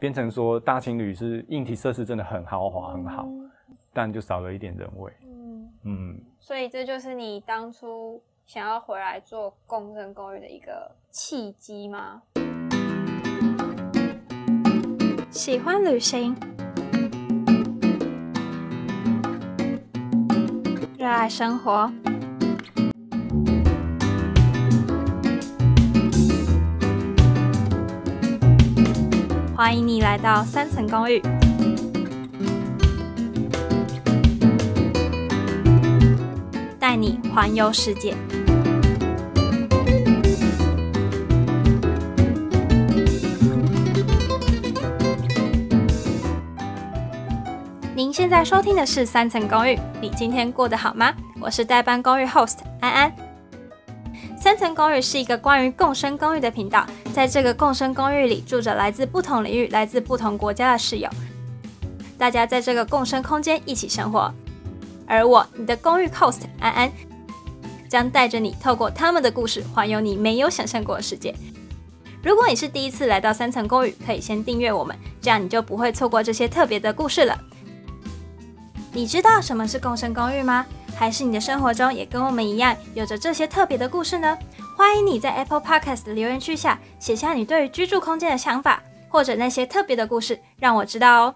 变成说大情侣是硬体设施真的很豪华很好，但就少了一点人味。嗯嗯，所以这就是你当初想要回来做共生公寓的一个契机吗？喜欢旅行，热爱生活。欢迎你来到三层公寓，带你环游世界。您现在收听的是三层公寓，你今天过得好吗？我是代班公寓 host 安安。三层公寓是一个关于共生公寓的频道，在这个共生公寓里住着来自不同领域、来自不同国家的室友，大家在这个共生空间一起生活。而我，你的公寓 host 安安，将带着你透过他们的故事，环游你没有想象过的世界。如果你是第一次来到三层公寓，可以先订阅我们，这样你就不会错过这些特别的故事了。你知道什么是共生公寓吗？还是你的生活中也跟我们一样有着这些特别的故事呢？欢迎你在 Apple Podcast 的留言区下写下你对于居住空间的想法，或者那些特别的故事，让我知道哦。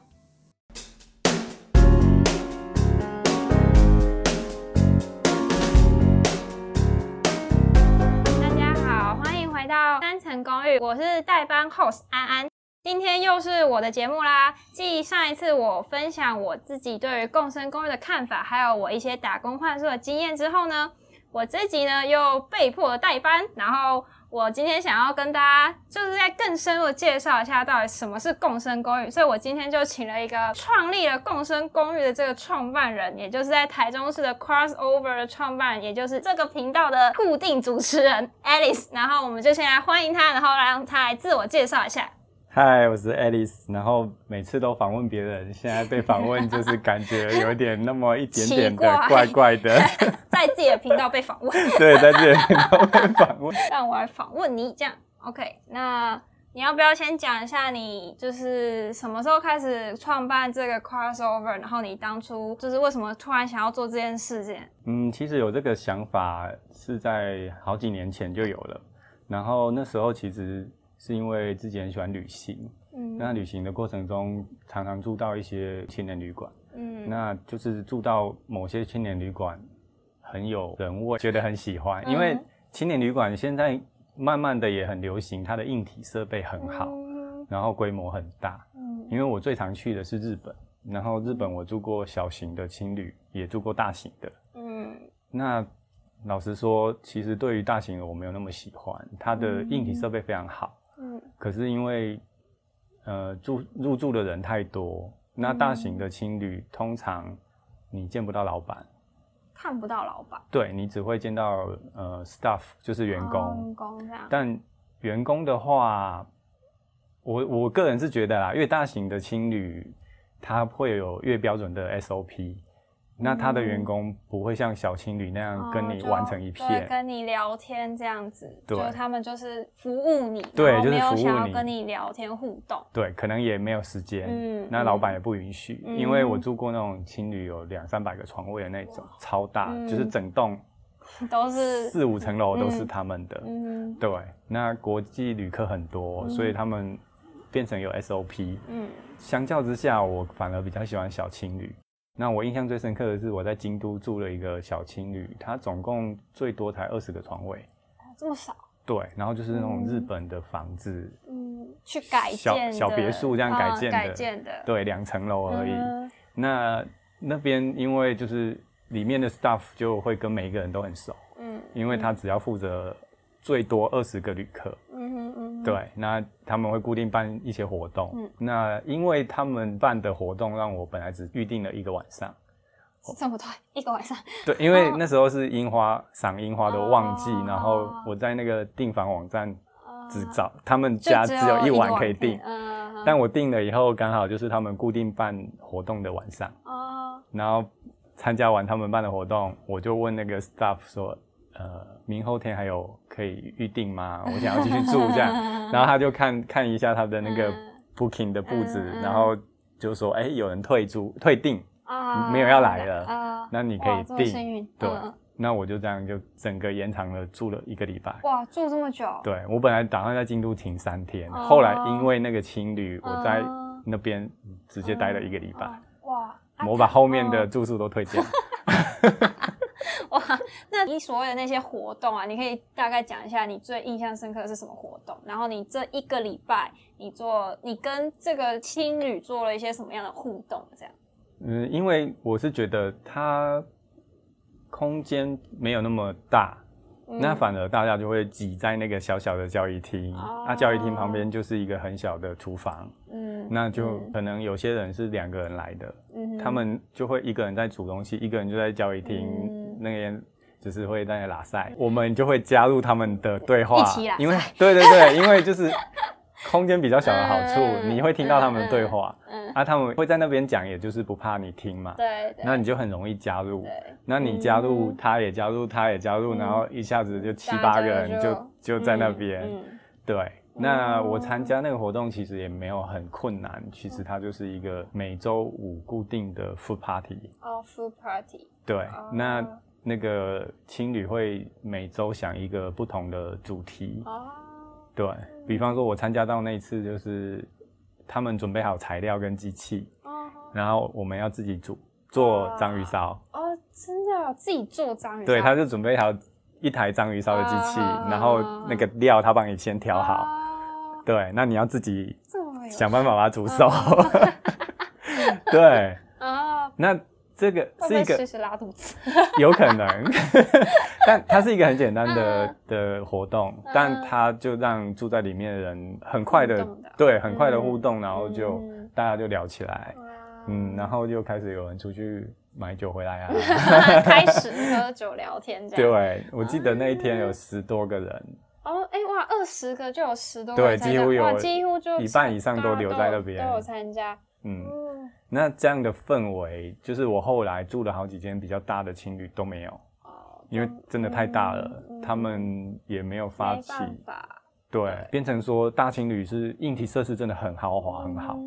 大家好，欢迎回到三层公寓，我是代班 host 安安。今天又是我的节目啦！继上一次我分享我自己对于共生公寓的看法，还有我一些打工换宿的经验之后呢，我这集呢又被迫代班，然后我今天想要跟大家就是在更深入的介绍一下到底什么是共生公寓，所以我今天就请了一个创立了共生公寓的这个创办人，也就是在台中市的 Crossover 的创办人，也就是这个频道的固定主持人 Alice，然后我们就先来欢迎他，然后让他来自我介绍一下。嗨，我是 Alice，然后每次都访问别人，现在被访问就是感觉有点那么一点点的怪怪的，在自己的频道被访问，对，在自己的频道被访问，让我来访问你，这样 OK？那你要不要先讲一下你就是什么时候开始创办这个 Crossover？然后你当初就是为什么突然想要做这件事情？嗯，其实有这个想法是在好几年前就有了，然后那时候其实。是因为自己很喜欢旅行，嗯，那旅行的过程中常常住到一些青年旅馆，嗯，那就是住到某些青年旅馆很有人味，觉得很喜欢。因为青年旅馆现在慢慢的也很流行，它的硬体设备很好，然后规模很大。嗯，因为我最常去的是日本，然后日本我住过小型的青旅，也住过大型的。嗯，那老实说，其实对于大型的我没有那么喜欢，它的硬体设备非常好。嗯，可是因为，呃，住入住的人太多，那大型的青旅通常你见不到老板，看不到老板，对你只会见到呃 staff，就是员工，员工这样。但员工的话，我我个人是觉得啦，越大型的青旅，它会有越标准的 SOP。那他的员工不会像小情侣那样跟你完成一片，跟你聊天这样子，就他们就是服务你，对，就是服务你，想要跟你聊天互动，对，可能也没有时间，嗯，那老板也不允许，因为我住过那种情侣有两三百个床位的那种，超大，就是整栋 都是四五层楼都是他们的，嗯，对，那国际旅客很多，所以他们变成有 SOP，嗯，相较之下，我反而比较喜欢小情侣。那我印象最深刻的是，我在京都住了一个小青旅，它总共最多才二十个床位，这么少？对，然后就是那种日本的房子，嗯，去改建小别墅这样改建的，改建的，对，两层楼而已。那那边因为就是里面的 staff 就会跟每一个人都很熟，嗯，因为他只要负责最多二十个旅客。对，那他们会固定办一些活动。嗯，那因为他们办的活动，让我本来只预定了一个晚上。这么多，一个晚上？对，因为那时候是樱花赏樱花的旺季，然后我在那个订房网站只找他们家只有一晚可以订。嗯，但我订了以后，刚好就是他们固定办活动的晚上。哦，然后参加完他们办的活动，我就问那个 staff 说。呃，明后天还有可以预定吗？我想要继续住这样，然后他就看看一下他的那个 booking 的布置，然后就说哎有人退租退订啊，没有要来了啊，那你可以订，对，那我就这样就整个延长了住了一个礼拜。哇，住这么久？对我本来打算在京都停三天，后来因为那个青旅，我在那边直接待了一个礼拜。哇，我把后面的住宿都退掉。哇，那你所谓的那些活动啊，你可以大概讲一下你最印象深刻的是什么活动？然后你这一个礼拜，你做你跟这个青旅做了一些什么样的互动？这样？嗯，因为我是觉得它空间没有那么大，那反而大家就会挤在那个小小的教育厅，那教育厅旁边就是一个很小的厨房。嗯，那就可能有些人是两个人来的，嗯他们就会一个人在煮东西，一个人就在教育厅那边，就是会在拉塞，我们就会加入他们的对话，因为对对对，因为就是空间比较小的好处，你会听到他们的对话，嗯啊，他们会在那边讲，也就是不怕你听嘛，对，那你就很容易加入，那你加入，他也加入，他也加入，然后一下子就七八个人就就在那边，对。那我参加那个活动其实也没有很困难，其实它就是一个每周五固定的 food party。哦，food party。对，那那个青旅会每周想一个不同的主题。哦。对比方说，我参加到那一次就是他们准备好材料跟机器，哦。然后我们要自己煮做章鱼烧。哦，真的自己做章鱼烧？对，他就准备好一台章鱼烧的机器，然后那个料他帮你先调好。对，那你要自己想办法把它煮熟。对，哦，那这个 是一个其实拉肚子，有可能，但它是一个很简单的的活动，但它就让住在里面的人很快的，对，很快的互动，然后就大家就聊起来，嗯，然后就开始有人出去买酒回来啊，开始喝酒聊天这样。对，我记得那一天有十多个人。哦，哎哇，二十个就有十多对，几乎有，几乎就一半以上都留在那边，都有参加。嗯，那这样的氛围，就是我后来住了好几间比较大的青旅都没有，哦，因为真的太大了，他们也没有发起，对，变成说大青旅是硬体设施真的很豪华很好，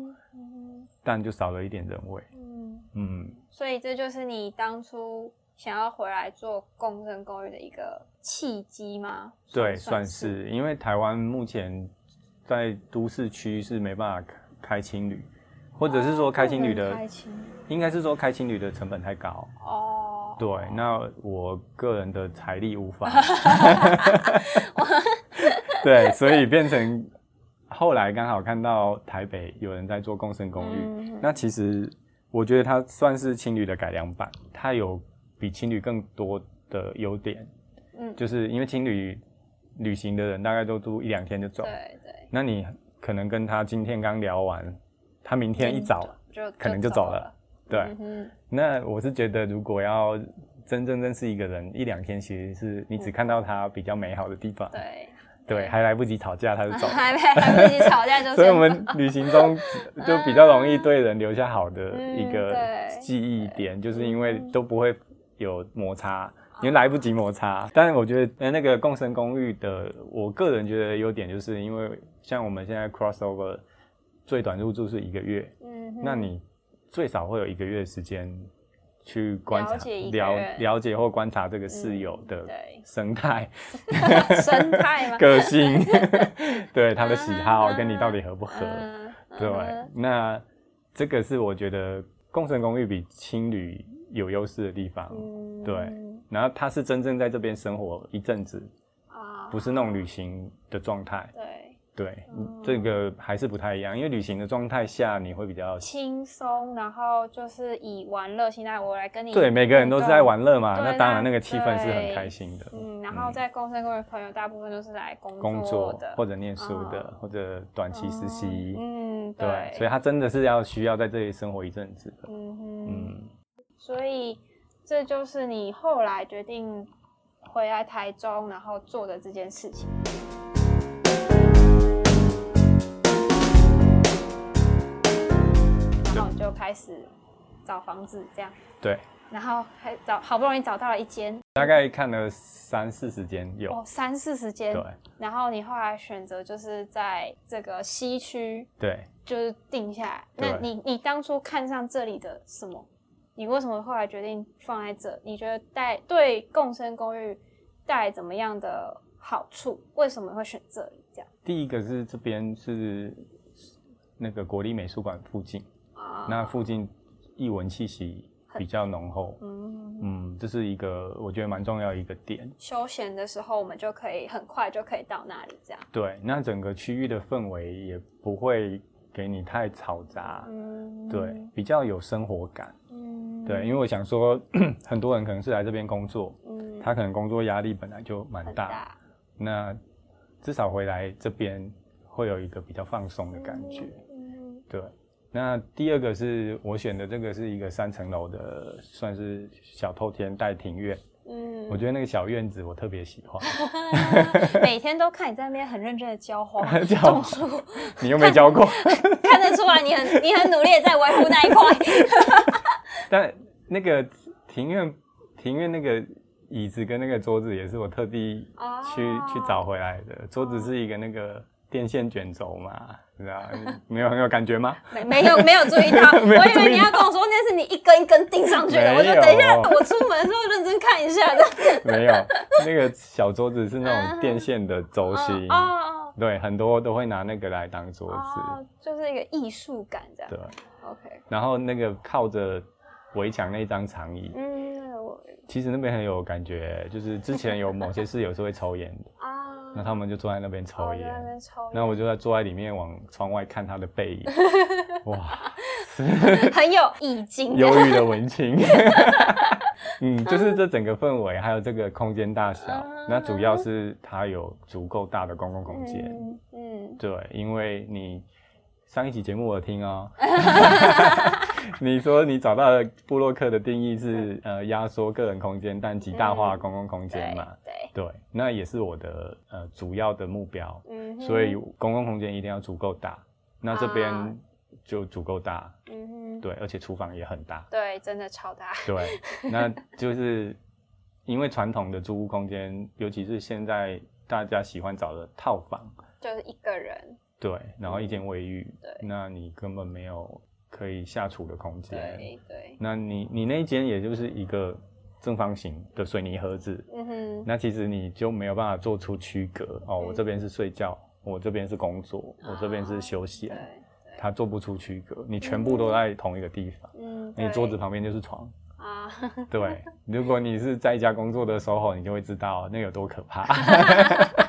但就少了一点人味。嗯嗯，所以这就是你当初。想要回来做共生公寓的一个契机吗？对，算是，因为台湾目前在都市区是没办法开青旅，或者是说开青旅的，应该是说开青旅的成本太高。哦，对，那我个人的财力无法。对，所以变成后来刚好看到台北有人在做共生公寓，那其实我觉得它算是青旅的改良版，它有。比青旅更多的优点，嗯，就是因为青旅旅行的人大概都住一两天就走，对对。那你可能跟他今天刚聊完，他明天一早就可能就走了，对。那我是觉得，如果要真正认识一个人，一两天其实是你只看到他比较美好的地方，对。对，还来不及吵架他就走，还来不及吵架就。所以我们旅行中 就比较容易对人留下好的一个记忆点，就是因为都不会。有摩擦，因为来不及摩擦。但是我觉得，那个共生公寓的，我个人觉得优点，就是因为像我们现在 crossover 最短入住是一个月，嗯，那你最少会有一个月的时间去观察、了了解或观察这个室友的生态、生态吗？个性，对他的喜好跟你到底合不合？对，那这个是我觉得共生公寓比青旅。有优势的地方，对，然后他是真正在这边生活一阵子，啊，不是那种旅行的状态，对，对，这个还是不太一样，因为旅行的状态下你会比较轻松，然后就是以玩乐心态，我来跟你，对，每个人都是在玩乐嘛，那当然那个气氛是很开心的，嗯，然后在共生公寓朋友大部分都是来工作的，或者念书的，或者短期实习，嗯，对，所以他真的是要需要在这里生活一阵子的，嗯嗯。所以，这就是你后来决定回来台中，然后做的这件事情。就开始找房子，这样。对。然后还找，好不容易找到了一间。大概看了三四十间，有。哦，三四十间。对。然后你后来选择就是在这个西区。对。就是定下来。那你你当初看上这里的什么？你为什么后来决定放在这？你觉得带对共生公寓带来怎么样的好处？为什么会选这里？这样，第一个是这边是那个国立美术馆附近，那附近艺文气息比较浓厚。嗯嗯，这是一个我觉得蛮重要一个点。休闲的时候，我们就可以很快就可以到那里，这样。对，那整个区域的氛围也不会给你太嘈杂，嗯，对，比较有生活感。对，因为我想说，很多人可能是来这边工作，嗯，他可能工作压力本来就蛮大，那至少回来这边会有一个比较放松的感觉，嗯，对。那第二个是我选的这个是一个三层楼的，算是小透天带庭院，嗯，我觉得那个小院子我特别喜欢，每天都看你在那边很认真的浇花 种树，你又没浇过，看得出来你很你很努力在维护那一块。但那个庭院，庭院那个椅子跟那个桌子也是我特地去去找回来的。桌子是一个那个电线卷轴嘛，知道 没有很有感觉吗？没没有没有注意到，我以为你要跟我说那是你一根一根钉上去的。我就等一下，我出门的时候认真看一下的。没有，那个小桌子是那种电线的轴心。哦，对，很多都会拿那个来当桌子，就是一个艺术感这样。对，OK。然后那个靠着。围墙那一张长椅，嗯，其实那边很有感觉，就是之前有某些室友是会抽烟的啊，那他们就坐在那边抽烟，那我就在坐在里面往窗外看他的背影，哇，很有意境，忧郁的文青，嗯，就是这整个氛围，还有这个空间大小，那主要是它有足够大的公共空间，嗯，对，因为你。上一期节目我听哦，你说你找到的布洛克的定义是呃压缩个人空间，但极大化公共空间嘛？对对，那也是我的呃主要的目标。嗯，所以公共空间一定要足够大，那这边就足够大。嗯哼，对，而且厨房也很大。对，真的超大。对，那就是因为传统的租屋空间，尤其是现在大家喜欢找的套房，就是一个人。对，然后一间卫浴，对，那你根本没有可以下厨的空间。对对，那你你那间也就是一个正方形的水泥盒子，嗯哼，那其实你就没有办法做出区隔。哦。我这边是睡觉，我这边是工作，我这边是休息，对，它做不出区隔，你全部都在同一个地方，嗯，你桌子旁边就是床。啊，对，如果你是在家工作的时候，你就会知道那有多可怕。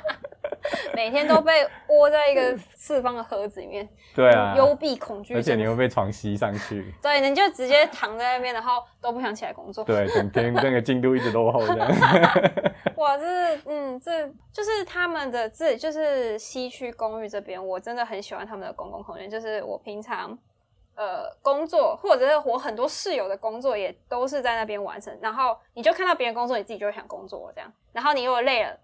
每天都被窝在一个四方的盒子里面，对啊，幽闭恐惧，而且你会被床吸上去，对，你就直接躺在那边，然后都不想起来工作，对，整 天那个进度一直落后的。哇，这是嗯，这就是他们的，这就是西区公寓这边，我真的很喜欢他们的公共空间，就是我平常呃工作，或者是我很多室友的工作，也都是在那边完成。然后你就看到别人工作，你自己就会想工作这样。然后你如果累了。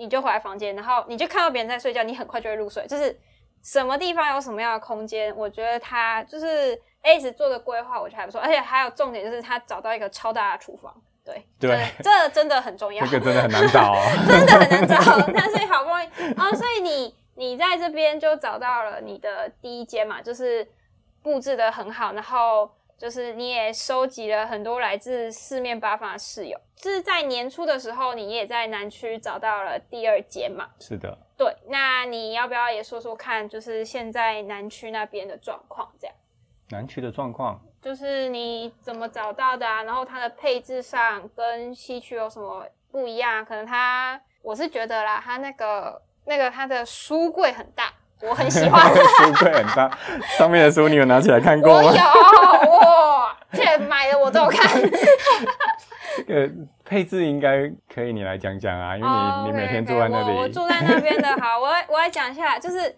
你就回来房间，然后你就看到别人在睡觉，你很快就会入睡。就是什么地方有什么样的空间，我觉得他就是 A 子做的规划，我觉得还不错。而且还有重点就是他找到一个超大的厨房，对对，这真的很重要。这个真的很难找，真的很难找。那所以好不容易啊，所以你你在这边就找到了你的第一间嘛，就是布置的很好，然后。就是你也收集了很多来自四面八方的室友，就是在年初的时候，你也在南区找到了第二间嘛？是的，对。那你要不要也说说看，就是现在南区那边的状况？这样，南区的状况就是你怎么找到的啊？然后它的配置上跟西区有什么不一样？可能它，我是觉得啦，它那个那个它的书柜很大。我很喜欢，书柜很大，上面的书你有拿起来看过吗？我都有看。呃配置应该可以，你来讲讲啊，因为你你每天住在那里。我住在那边的，好，我来 我来讲一下，就是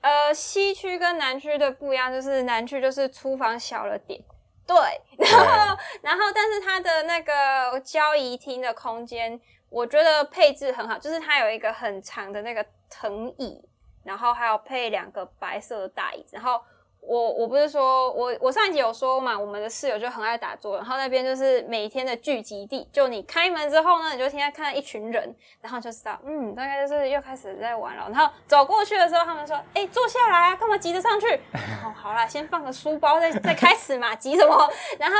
呃，西区跟南区的不一样，就是南区就是厨房小了点，对，然后然后但是它的那个交易厅的空间，我觉得配置很好，就是它有一个很长的那个藤椅。然后还有配两个白色的大椅子，然后我我不是说我我上一集有说嘛，我们的室友就很爱打坐，然后那边就是每天的聚集地。就你开门之后呢，你就现在看到一群人，然后就知道，嗯，大概就是又开始在玩了。然后走过去的时候，他们说：“哎，坐下来啊，干嘛急着上去？” 然后好啦，先放个书包，再再开始嘛，急什么？然后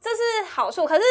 这是好处，可是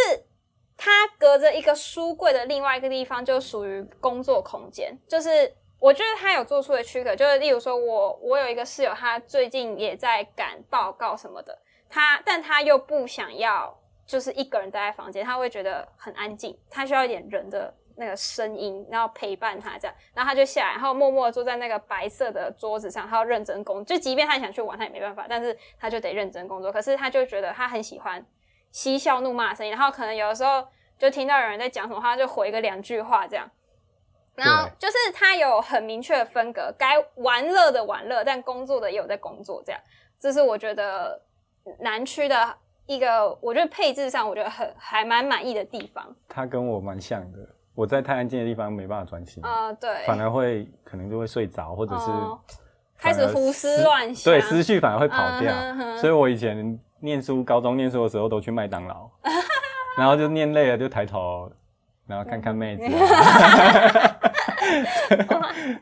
它隔着一个书柜的另外一个地方，就属于工作空间，就是。我觉得他有做出的区隔，就是例如说，我我有一个室友，他最近也在赶报告什么的，他但他又不想要就是一个人待在房间，他会觉得很安静，他需要一点人的那个声音，然后陪伴他这样，然后他就下来，然后默默坐在那个白色的桌子上，他要认真工，就即便他想去玩，他也没办法，但是他就得认真工作。可是他就觉得他很喜欢嬉笑怒骂的声音，然后可能有的时候就听到有人在讲什么，他就回个两句话这样。然后就是他有很明确的分隔，该玩乐的玩乐，但工作的也有在工作，这样，这是我觉得南区的一个，我觉得配置上我觉得很还蛮满意的地方。他跟我蛮像的，我在太安静的地方没办法专心啊，对，反而会可能就会睡着，或者是开始胡思乱想，对，思绪反而会跑掉。所以我以前念书，高中念书的时候都去麦当劳，然后就念累了就抬头。然后看看妹子，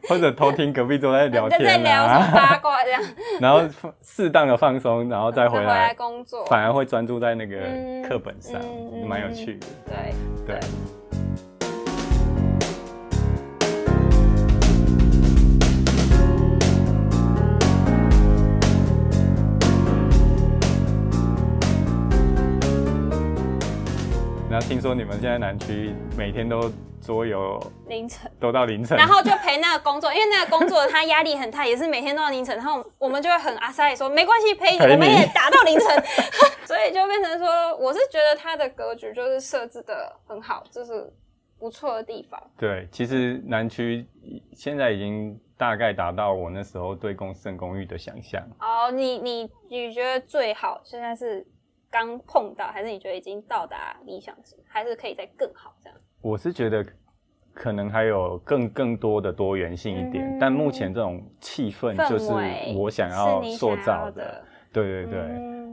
或者偷听隔壁桌在聊天在聊八卦这样。然后适当的放松，然后再回来工作，反而会专注在那个课本上，蛮有趣的。对对。那听说你们现在南区每天都桌游凌晨，都到凌晨，然后就陪那个工作，因为那个工作他压力很大，也是每天都要凌晨，然后我们就会很阿塞说没关系，陪你，我们也打到凌晨，所以就变成说，我是觉得他的格局就是设置的很好，就是不错的地方。对，其实南区现在已经大概达到我那时候对公圣公寓的想象。哦，你你你觉得最好现在是？刚碰到，还是你觉得已经到达理想值，还是可以再更好这样？我是觉得可能还有更更多的多元性一点，但目前这种气氛就是我想要塑造的。对对对，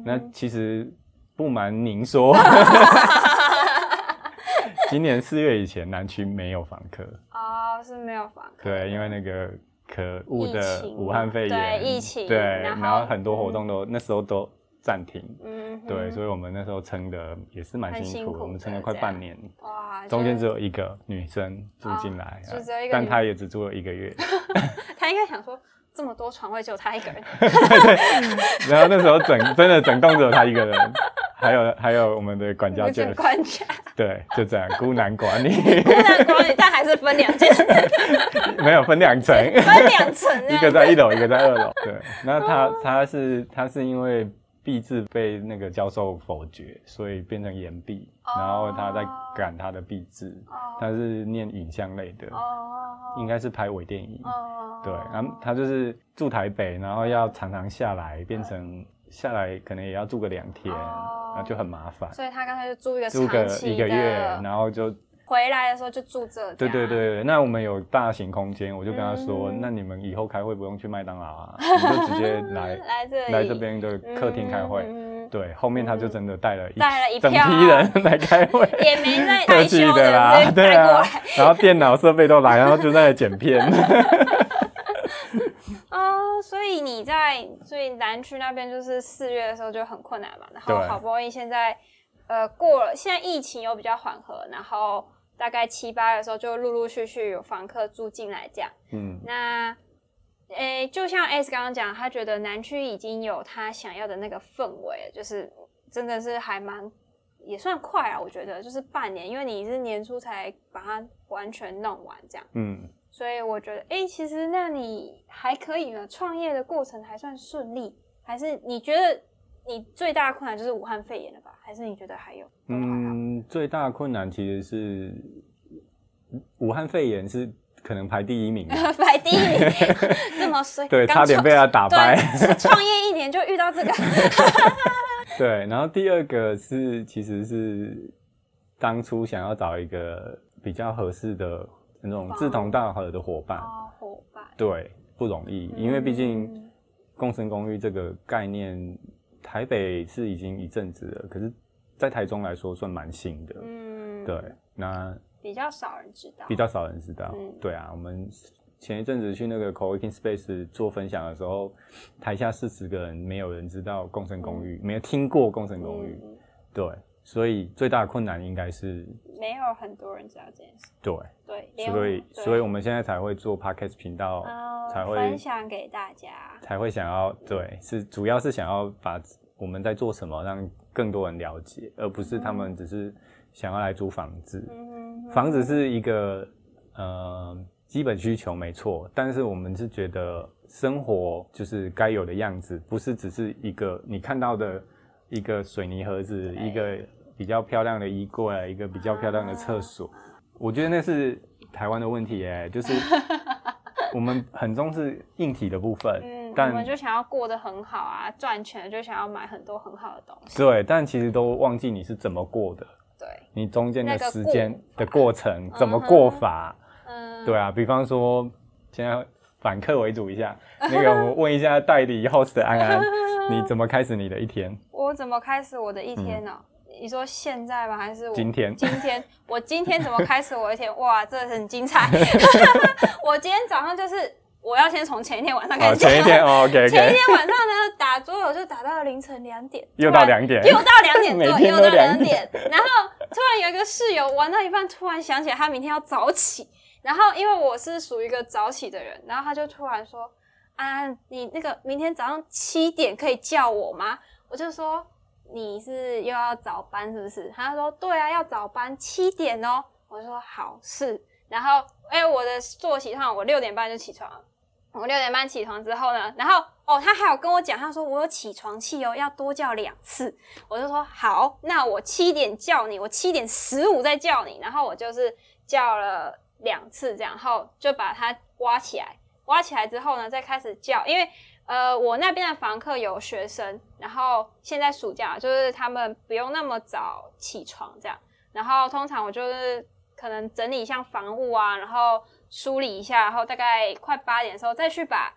那其实不瞒您说，今年四月以前南区没有房客哦，是没有房客。对，因为那个可恶的武汉肺炎，对疫情，对，然后很多活动都那时候都。暂停，嗯，对，所以我们那时候撑的也是蛮辛苦，我们撑了快半年，哇，中间只有一个女生住进来，但她也只住了一个月，她应该想说这么多床位只有她一个人，对然后那时候整真的整栋只有她一个人，还有还有我们的管家就管家，对，就这样孤男寡女，孤男寡女，但还是分两间，没有分两层，分两层，一个在一楼，一个在二楼，对，那他他是他是因为。毕字被那个教授否决，所以变成延毕，然后他在赶他的毕字，他是念影像类的，应该是拍微电影，对，然后他就是住台北，然后要常常下来，变成下来可能也要住个两天，那就很麻烦，所以他刚才就住一个住个一个月，然后就。回来的时候就住这。对对对，那我们有大型空间，我就跟他说，那你们以后开会不用去麦当劳啊，你就直接来来这来这边的客厅开会。对，后面他就真的带了一带了一整批人来开会，也没在 客气的啦，对啊，然后电脑设备都来，然后就在剪片。哦，所以你在所以南区那边就是四月的时候就很困难嘛，然后好不容易现在呃过了，现在疫情又比较缓和，然后。大概七八的时候，就陆陆续续有房客住进来，这样。嗯，那，诶，就像 S 刚刚讲，他觉得南区已经有他想要的那个氛围，就是真的是还蛮也算快啊，我觉得就是半年，因为你是年初才把它完全弄完，这样。嗯，所以我觉得，哎，其实那你还可以呢，创业的过程还算顺利，还是你觉得？你最大的困难就是武汉肺炎了吧？还是你觉得还有？嗯，最大的困难其实是武汉肺炎是可能排第一名，排第一名这么衰，对，差点被他打败。创业一年就遇到这个，对。然后第二个是，其实是当初想要找一个比较合适的那种志同道合的伙伴，伙伴，对，不容易，因为毕竟。共生公寓这个概念，台北是已经一阵子了，可是，在台中来说算蛮新的。嗯，对，那比较少人知道，比较少人知道。对啊，我们前一阵子去那个 co-working space 做分享的时候，台下四十个人，没有人知道共生公寓，没有听过共生公寓。对。所以最大的困难应该是没有很多人知道这件事。对对，所以所以我们现在才会做 podcast 频道，才会分享给大家，才会想要对，是主要是想要把我们在做什么让更多人了解，而不是他们只是想要来租房子。房子是一个呃基本需求没错，但是我们是觉得生活就是该有的样子，不是只是一个你看到的。一个水泥盒子，一个比较漂亮的衣柜，一个比较漂亮的厕所。我觉得那是台湾的问题耶，就是 我们很重视硬体的部分，嗯，我们就想要过得很好啊，赚钱就想要买很多很好的东西。对，但其实都忘记你是怎么过的，对，你中间的时间的过程怎么过法，嗯，对啊，比方说现在反客为主一下，那个我问一下代理 host 的安安，你怎么开始你的一天？我怎么开始我的一天呢？你说现在吗？还是今天？今天我今天怎么开始我的一天？哇，这很精彩！我今天早上就是我要先从前一天晚上开始。前一天，OK。前一天晚上呢，打桌游就打到了凌晨两点，又到两点，又到两点，对，又到两点。然后突然有一个室友玩到一半，突然想起来他明天要早起，然后因为我是属于一个早起的人，然后他就突然说：“啊，你那个明天早上七点可以叫我吗？”我就说你是又要早班是不是？他说对啊，要早班七点哦。我就说好是，然后哎，我的作息上我六点半就起床，我六点半起床之后呢，然后哦，他还有跟我讲，他说我有起床气哦，要多叫两次。我就说好，那我七点叫你，我七点十五再叫你，然后我就是叫了两次这样，然后就把它挖起来，挖起来之后呢，再开始叫，因为。呃，我那边的房客有学生，然后现在暑假就是他们不用那么早起床这样，然后通常我就是可能整理一下房屋啊，然后梳理一下，然后大概快八点的时候再去把，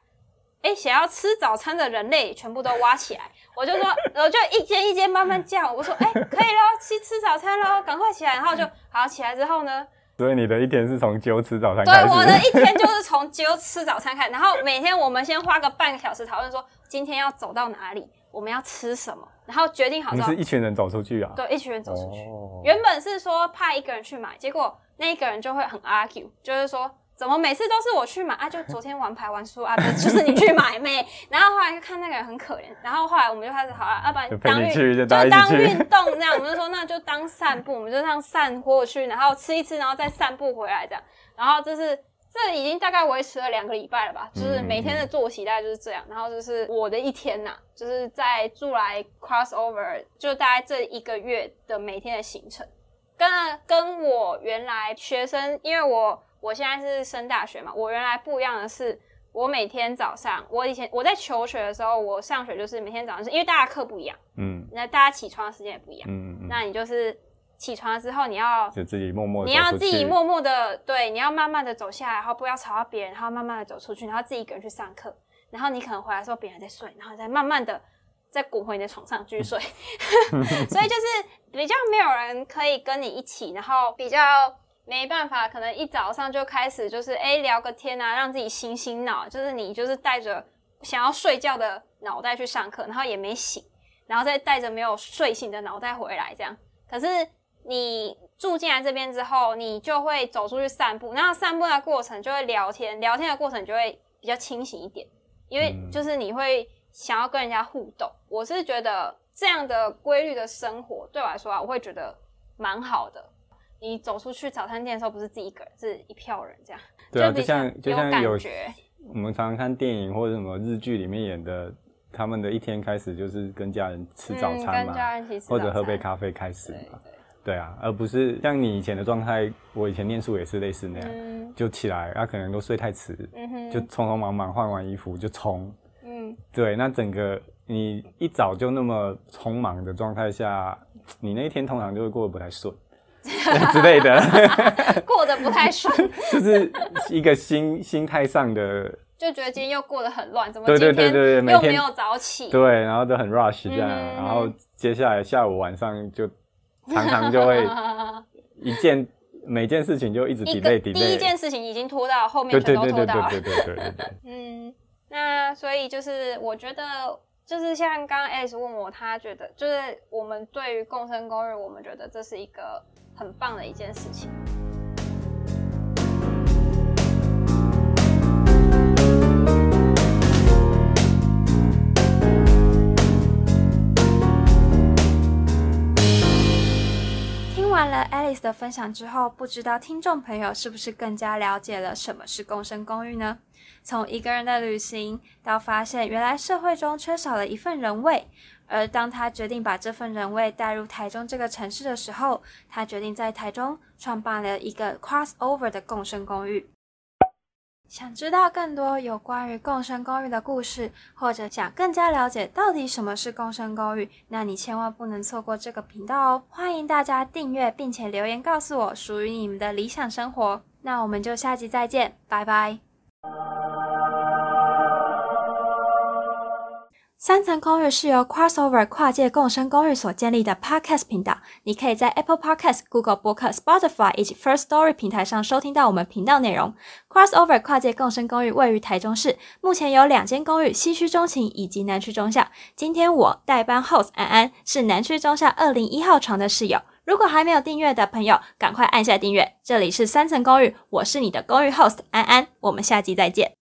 哎，想要吃早餐的人类全部都挖起来，我就说，我就一间一间慢慢叫，我说，哎，可以喽，去吃早餐喽，赶快起来，然后就好起来之后呢。所以你的一天是从揪吃早餐开始。对，我的一天就是从揪吃早餐开始，然后每天我们先花个半个小时讨论说今天要走到哪里，我们要吃什么，然后决定好之后，是一群人走出去啊？对，一群人走出去。原本是说派一个人去买，结果那一个人就会很 argue，就是说。怎么每次都是我去买啊？就昨天玩牌玩输啊，就是你去买妹。然后后来就看那个人很可怜，然后后来我们就开始好了，要不然当运就当运动这样，我们就说那就当散步，我们就这样散过去，然后吃一吃，然后再散步回来这样。然后这是这已经大概维持了两个礼拜了吧，就是每天的作息大概就是这样。然后就是我的一天呐，就是在住来 crossover，就大概这一个月的每天的行程，跟跟我原来学生，因为我。我现在是升大学嘛，我原来不一样的是，我每天早上，我以前我在求学的时候，我上学就是每天早上是因为大家课不一样，嗯，那大家起床的时间也不一样，嗯嗯，那你就是起床之后，你要就自己默默，你要自己默默的，对，你要慢慢的走下来，然后不要吵到别人，然后慢慢的走出去，然后自己一个人去上课，然后你可能回来的时候别人在睡，然后再慢慢的再滚回你的床上继续睡 所以就是比较没有人可以跟你一起，然后比较。没办法，可能一早上就开始就是哎聊个天啊，让自己醒醒脑，就是你就是带着想要睡觉的脑袋去上课，然后也没醒，然后再带着没有睡醒的脑袋回来这样。可是你住进来这边之后，你就会走出去散步，那散步的过程就会聊天，聊天的过程就会比较清醒一点，因为就是你会想要跟人家互动。我是觉得这样的规律的生活对我来说啊，我会觉得蛮好的。你走出去早餐店的时候，不是自己一个人，是一票人这样。对啊，就像就像有我们常常看电影或者什么日剧里面演的，他们的一天开始就是跟家人吃早餐嘛，或者喝杯咖啡开始嘛。对啊，而不是像你以前的状态，我以前念书也是类似那样，就起来，啊可能都睡太迟，就匆匆忙忙换完衣服就冲。嗯，对，那整个你一早就那么匆忙的状态下，你那一天通常就会过得不太顺。之类的，过得不太顺，就是一个心心态上的就觉得今天又过得很乱，怎么今天又没有早起？对，然后都很 rush 这样，然后接下来下午晚上就常常就会一件每件事情就一直 delay delay，第一件事情已经拖到后面全都拖到，对对对对对对。嗯，那所以就是我觉得就是像刚刚 Alice 问我，他觉得就是我们对于共生公寓，我们觉得这是一个很棒的一件事情。完了 Alice 的分享之后，不知道听众朋友是不是更加了解了什么是共生公寓呢？从一个人的旅行到发现原来社会中缺少了一份人味，而当他决定把这份人味带入台中这个城市的时候，他决定在台中创办了一个 Crossover 的共生公寓。想知道更多有关于共生公寓的故事，或者想更加了解到底什么是共生公寓，那你千万不能错过这个频道哦！欢迎大家订阅，并且留言告诉我属于你们的理想生活。那我们就下集再见，拜拜。三层公寓是由 Crossover 跨界共生公寓所建立的 Podcast 频道。你可以在 Apple Podcast、Google 播客、Spotify 以及 First Story 平台上收听到我们频道内容。Crossover 跨界共生公寓位于台中市，目前有两间公寓，西区中情以及南区中校。今天我代班 Host 安安是南区中校二零一号床的室友。如果还没有订阅的朋友，赶快按下订阅。这里是三层公寓，我是你的公寓 Host 安安，我们下集再见。